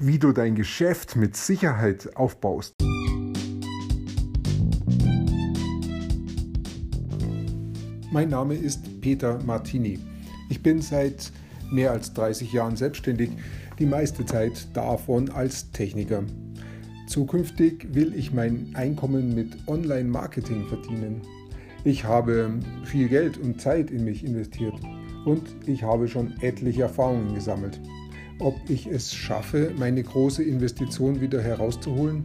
wie du dein Geschäft mit Sicherheit aufbaust. Mein Name ist Peter Martini. Ich bin seit mehr als 30 Jahren selbstständig, die meiste Zeit davon als Techniker. Zukünftig will ich mein Einkommen mit Online-Marketing verdienen. Ich habe viel Geld und Zeit in mich investiert und ich habe schon etliche Erfahrungen gesammelt ob ich es schaffe, meine große Investition wieder herauszuholen?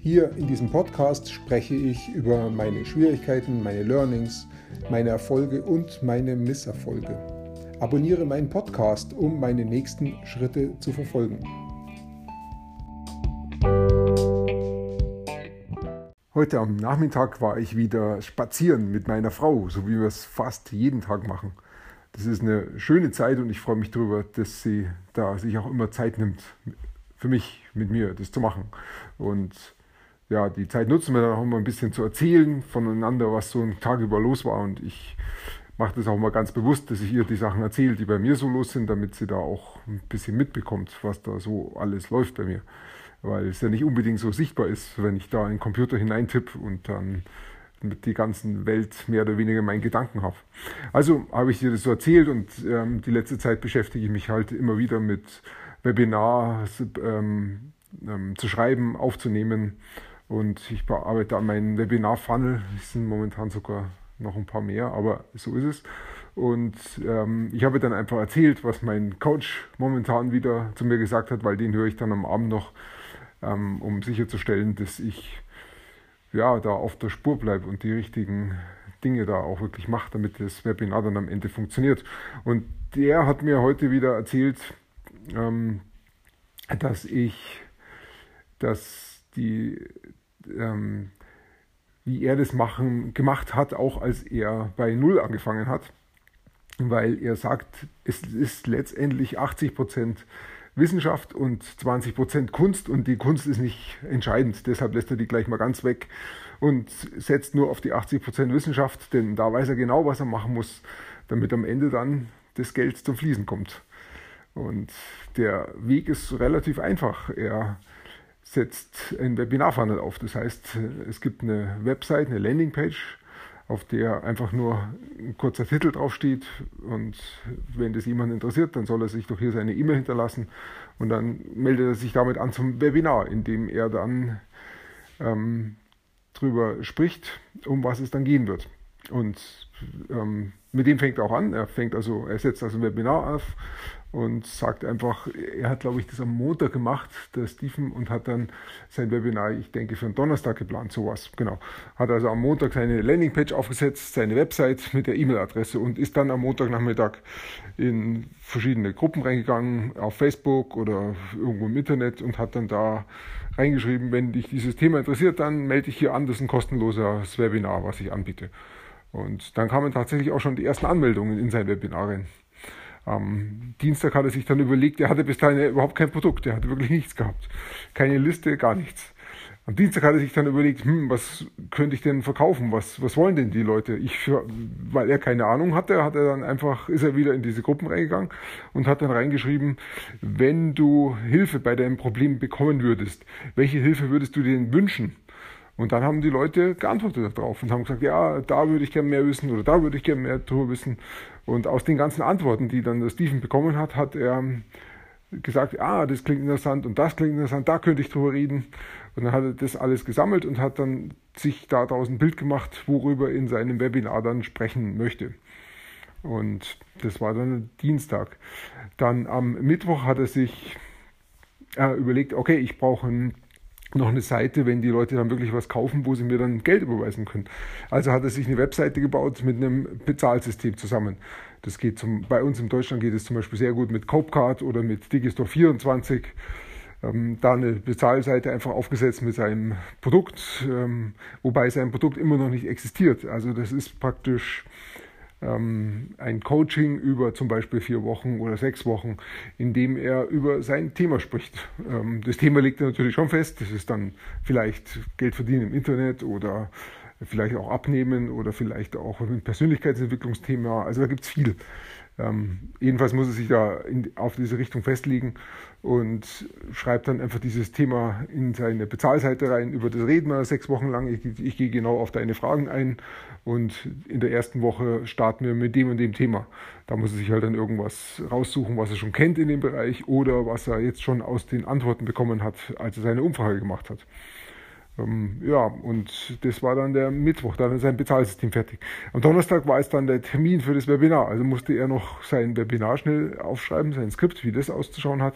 Hier in diesem Podcast spreche ich über meine Schwierigkeiten, meine Learnings, meine Erfolge und meine Misserfolge. Abonniere meinen Podcast, um meine nächsten Schritte zu verfolgen. Heute am Nachmittag war ich wieder spazieren mit meiner Frau, so wie wir es fast jeden Tag machen das ist eine schöne Zeit und ich freue mich darüber, dass sie da sich auch immer Zeit nimmt, für mich, mit mir, das zu machen. Und ja, die Zeit nutzen wir dann auch immer ein bisschen zu erzählen voneinander, was so ein Tag über los war. Und ich mache das auch mal ganz bewusst, dass ich ihr die Sachen erzähle, die bei mir so los sind, damit sie da auch ein bisschen mitbekommt, was da so alles läuft bei mir. Weil es ja nicht unbedingt so sichtbar ist, wenn ich da in den Computer hineintippe und dann die ganzen Welt mehr oder weniger meinen Gedanken habe. Also habe ich dir das so erzählt und ähm, die letzte Zeit beschäftige ich mich halt immer wieder mit Webinars ähm, ähm, zu schreiben, aufzunehmen und ich bearbeite an meinen Webinar-Funnel. Es sind momentan sogar noch ein paar mehr, aber so ist es. Und ähm, ich habe dann einfach erzählt, was mein Coach momentan wieder zu mir gesagt hat, weil den höre ich dann am Abend noch, ähm, um sicherzustellen, dass ich ja, da auf der Spur bleibe und die richtigen Dinge da auch wirklich mache, damit das Webinar dann am Ende funktioniert. Und der hat mir heute wieder erzählt, ähm, dass ich, dass die, ähm, wie er das machen, gemacht hat, auch als er bei Null angefangen hat, weil er sagt, es ist letztendlich 80 Prozent Wissenschaft und 20 Prozent Kunst und die Kunst ist nicht entscheidend. Deshalb lässt er die gleich mal ganz weg und setzt nur auf die 80 Prozent Wissenschaft, denn da weiß er genau, was er machen muss, damit am Ende dann das Geld zum Fließen kommt. Und der Weg ist relativ einfach. Er setzt ein Webinar-Funnel auf. Das heißt, es gibt eine Website, eine Landingpage, auf der einfach nur ein kurzer Titel draufsteht. Und wenn das jemand interessiert, dann soll er sich doch hier seine E-Mail hinterlassen und dann meldet er sich damit an zum Webinar, in dem er dann ähm, drüber spricht, um was es dann gehen wird. Und ähm, mit dem fängt er auch an. Er fängt also, er setzt also ein Webinar auf und sagt einfach, er hat, glaube ich, das am Montag gemacht, der Stephen, und hat dann sein Webinar, ich denke, für einen Donnerstag geplant, sowas, genau. Hat also am Montag seine Landingpage aufgesetzt, seine Website mit der E-Mail-Adresse und ist dann am Montagnachmittag in verschiedene Gruppen reingegangen, auf Facebook oder irgendwo im Internet und hat dann da reingeschrieben, wenn dich dieses Thema interessiert, dann melde dich hier an, das ist ein kostenloses Webinar, was ich anbiete. Und dann kamen tatsächlich auch schon die ersten Anmeldungen in sein Webinar rein. Am Dienstag hat er sich dann überlegt, er hatte bis dahin überhaupt kein Produkt, er hatte wirklich nichts gehabt. Keine Liste, gar nichts. Am Dienstag hat er sich dann überlegt, hm, was könnte ich denn verkaufen? Was, was wollen denn die Leute? Ich, weil er keine Ahnung hatte, hat er dann einfach, ist er wieder in diese Gruppen reingegangen und hat dann reingeschrieben, wenn du Hilfe bei deinem Problem bekommen würdest, welche Hilfe würdest du dir denn wünschen? Und dann haben die Leute geantwortet darauf und haben gesagt, ja, da würde ich gerne mehr wissen oder da würde ich gerne mehr drüber wissen. Und aus den ganzen Antworten, die dann der Stephen bekommen hat, hat er gesagt, ah, das klingt interessant und das klingt interessant, da könnte ich drüber reden. Und dann hat er das alles gesammelt und hat dann sich daraus ein Bild gemacht, worüber in seinem Webinar dann sprechen möchte. Und das war dann Dienstag. Dann am Mittwoch hat er sich äh, überlegt, okay, ich brauche ein noch eine Seite, wenn die Leute dann wirklich was kaufen, wo sie mir dann Geld überweisen können. Also hat er sich eine Webseite gebaut mit einem Bezahlsystem zusammen. Das geht zum, bei uns in Deutschland geht es zum Beispiel sehr gut mit Copecard oder mit Digistore24. Ähm, da eine Bezahlseite einfach aufgesetzt mit seinem Produkt, ähm, wobei sein Produkt immer noch nicht existiert. Also das ist praktisch ein Coaching über zum Beispiel vier Wochen oder sechs Wochen, in dem er über sein Thema spricht. Ähm, das Thema liegt natürlich schon fest. Das ist dann vielleicht Geld verdienen im Internet oder vielleicht auch abnehmen oder vielleicht auch ein Persönlichkeitsentwicklungsthema. Also da gibt es viel. Ähm, jedenfalls muss er sich da in, auf diese Richtung festlegen und schreibt dann einfach dieses Thema in seine Bezahlseite rein. Über das reden wir sechs Wochen lang. Ich, ich gehe genau auf deine Fragen ein und in der ersten Woche starten wir mit dem und dem Thema. Da muss er sich halt dann irgendwas raussuchen, was er schon kennt in dem Bereich oder was er jetzt schon aus den Antworten bekommen hat, als er seine Umfrage gemacht hat. Ähm, ja, und das war dann der Mittwoch, dann ist sein Bezahlsystem fertig. Am Donnerstag war es dann der Termin für das Webinar. Also musste er noch sein Webinar schnell aufschreiben, sein Skript, wie das auszuschauen hat.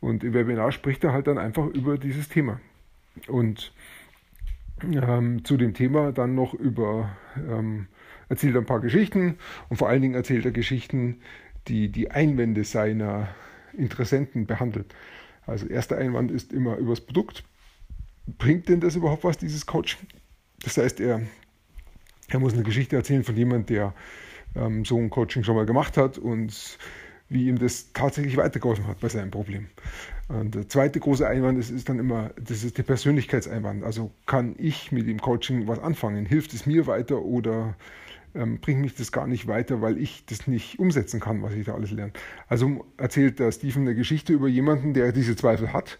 Und im Webinar spricht er halt dann einfach über dieses Thema. Und ähm, zu dem Thema dann noch über, ähm, erzählt er ein paar Geschichten und vor allen Dingen erzählt er Geschichten, die die Einwände seiner Interessenten behandeln. Also erster Einwand ist immer übers Produkt bringt denn das überhaupt was, dieses Coaching? Das heißt, er, er muss eine Geschichte erzählen von jemandem, der ähm, so ein Coaching schon mal gemacht hat und wie ihm das tatsächlich weitergeholfen hat bei seinem Problem. Und der zweite große Einwand ist, ist dann immer, das ist der Persönlichkeitseinwand. Also kann ich mit dem Coaching was anfangen? Hilft es mir weiter oder ähm, bringt mich das gar nicht weiter, weil ich das nicht umsetzen kann, was ich da alles lerne? Also erzählt der Stephen eine Geschichte über jemanden, der diese Zweifel hat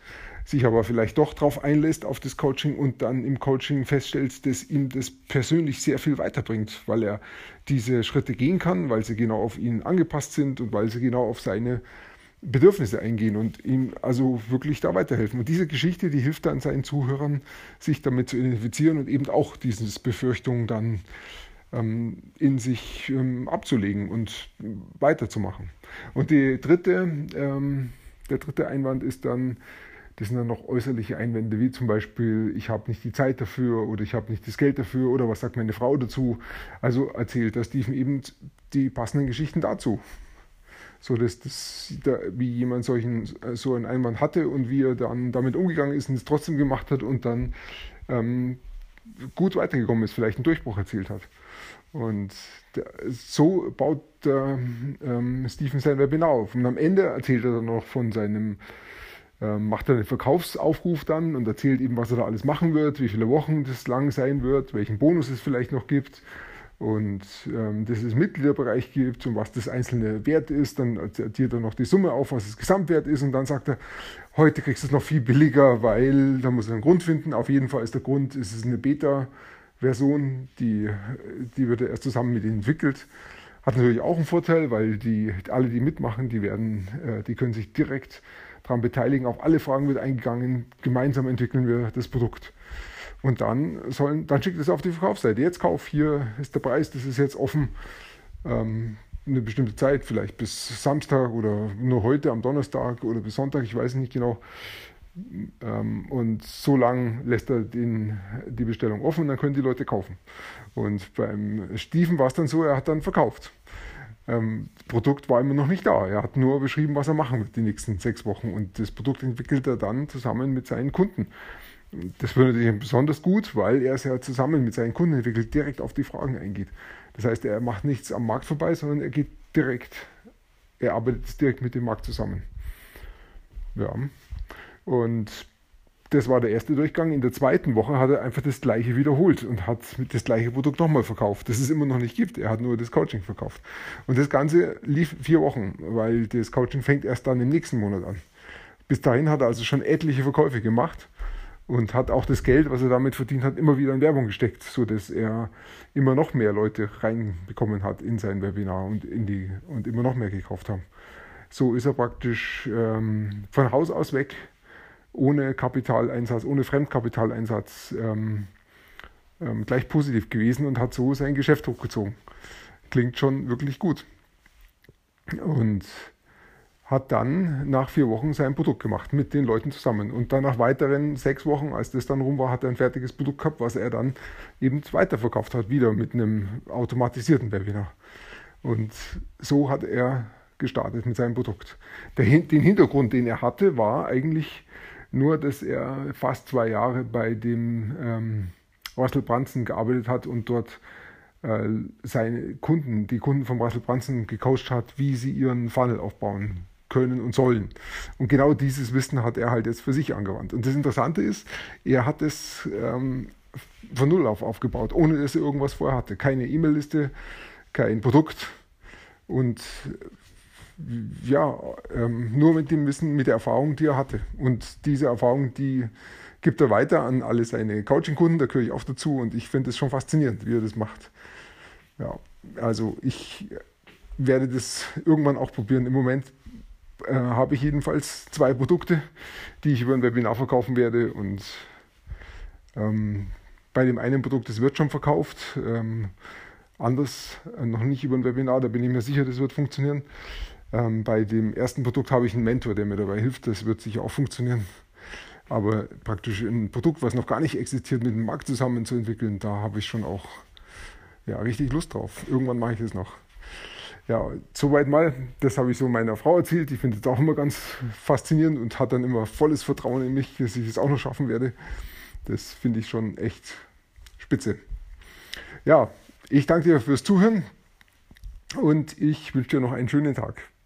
sich aber vielleicht doch darauf einlässt auf das Coaching und dann im Coaching feststellt, dass ihm das persönlich sehr viel weiterbringt, weil er diese Schritte gehen kann, weil sie genau auf ihn angepasst sind und weil sie genau auf seine Bedürfnisse eingehen und ihm also wirklich da weiterhelfen. Und diese Geschichte, die hilft dann seinen Zuhörern, sich damit zu identifizieren und eben auch diese Befürchtungen dann ähm, in sich ähm, abzulegen und weiterzumachen. Und die dritte, ähm, der dritte Einwand ist dann, das sind dann noch äußerliche Einwände, wie zum Beispiel, ich habe nicht die Zeit dafür oder ich habe nicht das Geld dafür oder was sagt meine Frau dazu. Also erzählt der Stephen eben die passenden Geschichten dazu. So dass das, wie jemand solchen, so einen Einwand hatte und wie er dann damit umgegangen ist und es trotzdem gemacht hat und dann ähm, gut weitergekommen ist, vielleicht einen Durchbruch erzielt hat. Und so baut der, ähm, Stephen sein Webinar auf. Und am Ende erzählt er dann noch von seinem macht er den Verkaufsaufruf dann und erzählt eben, was er da alles machen wird, wie viele Wochen das lang sein wird, welchen Bonus es vielleicht noch gibt und ähm, dass es Mitgliederbereich gibt und was das einzelne Wert ist. Dann erzählt er noch die Summe auf, was das Gesamtwert ist und dann sagt er, heute kriegst du es noch viel billiger, weil da muss er einen Grund finden. Auf jeden Fall ist der Grund, es ist eine Beta-Version, die, die wird er erst zusammen mit entwickelt. Hat natürlich auch einen Vorteil, weil die, alle, die mitmachen, die werden, äh, die können sich direkt daran beteiligen. Auf alle Fragen wird eingegangen. Gemeinsam entwickeln wir das Produkt. Und dann, sollen, dann schickt es auf die Verkaufsseite. Jetzt kauf, hier ist der Preis, das ist jetzt offen. Ähm, eine bestimmte Zeit, vielleicht bis Samstag oder nur heute am Donnerstag oder bis Sonntag, ich weiß nicht genau. Ähm, und so lange lässt er den, die Bestellung offen und dann können die Leute kaufen. Und beim Stiefen war es dann so, er hat dann verkauft ähm, Produkt war immer noch nicht da. Er hat nur beschrieben, was er machen wird die nächsten sechs Wochen. Und das Produkt entwickelt er dann zusammen mit seinen Kunden. Das wird natürlich besonders gut, weil er es ja zusammen mit seinen Kunden entwickelt, direkt auf die Fragen eingeht. Das heißt, er macht nichts am Markt vorbei, sondern er geht direkt, er arbeitet direkt mit dem Markt zusammen. Ja. Und das war der erste Durchgang. In der zweiten Woche hat er einfach das gleiche wiederholt und hat das gleiche Produkt nochmal verkauft, das es immer noch nicht gibt. Er hat nur das Coaching verkauft. Und das Ganze lief vier Wochen, weil das Coaching fängt erst dann im nächsten Monat an. Bis dahin hat er also schon etliche Verkäufe gemacht und hat auch das Geld, was er damit verdient hat, immer wieder in Werbung gesteckt, sodass er immer noch mehr Leute reinbekommen hat in sein Webinar und, in die, und immer noch mehr gekauft haben. So ist er praktisch ähm, von Haus aus weg ohne Kapitaleinsatz, ohne Fremdkapitaleinsatz ähm, ähm, gleich positiv gewesen und hat so sein Geschäft hochgezogen. Klingt schon wirklich gut. Und hat dann nach vier Wochen sein Produkt gemacht mit den Leuten zusammen. Und dann nach weiteren sechs Wochen, als das dann rum war, hat er ein fertiges Produkt gehabt, was er dann eben weiterverkauft hat, wieder mit einem automatisierten Webinar. Und so hat er gestartet mit seinem Produkt. Der, den Hintergrund, den er hatte, war eigentlich nur, dass er fast zwei Jahre bei dem ähm, Russell Brunson gearbeitet hat und dort äh, seine Kunden, die Kunden von Russell Brunson gecoacht hat, wie sie ihren Funnel aufbauen können und sollen. Und genau dieses Wissen hat er halt jetzt für sich angewandt. Und das Interessante ist, er hat es ähm, von Null auf aufgebaut, ohne dass er irgendwas vorher hatte. Keine E-Mail-Liste, kein Produkt, Und ja, ähm, nur mit dem Wissen, mit der Erfahrung, die er hatte. Und diese Erfahrung, die gibt er weiter an alle seine Coaching-Kunden, da gehöre ich auch dazu und ich finde es schon faszinierend, wie er das macht. Ja, also ich werde das irgendwann auch probieren. Im Moment äh, habe ich jedenfalls zwei Produkte, die ich über ein Webinar verkaufen werde und ähm, bei dem einen Produkt, das wird schon verkauft, ähm, anders äh, noch nicht über ein Webinar, da bin ich mir sicher, das wird funktionieren. Ähm, bei dem ersten Produkt habe ich einen Mentor, der mir dabei hilft, das wird sicher auch funktionieren. Aber praktisch ein Produkt, was noch gar nicht existiert, mit dem Markt zusammen zu entwickeln, da habe ich schon auch ja, richtig Lust drauf. Irgendwann mache ich das noch. Ja, soweit mal. Das habe ich so meiner Frau erzählt. Die findet es auch immer ganz faszinierend und hat dann immer volles Vertrauen in mich, dass ich es auch noch schaffen werde. Das finde ich schon echt spitze. Ja, ich danke dir fürs Zuhören und ich wünsche dir noch einen schönen Tag.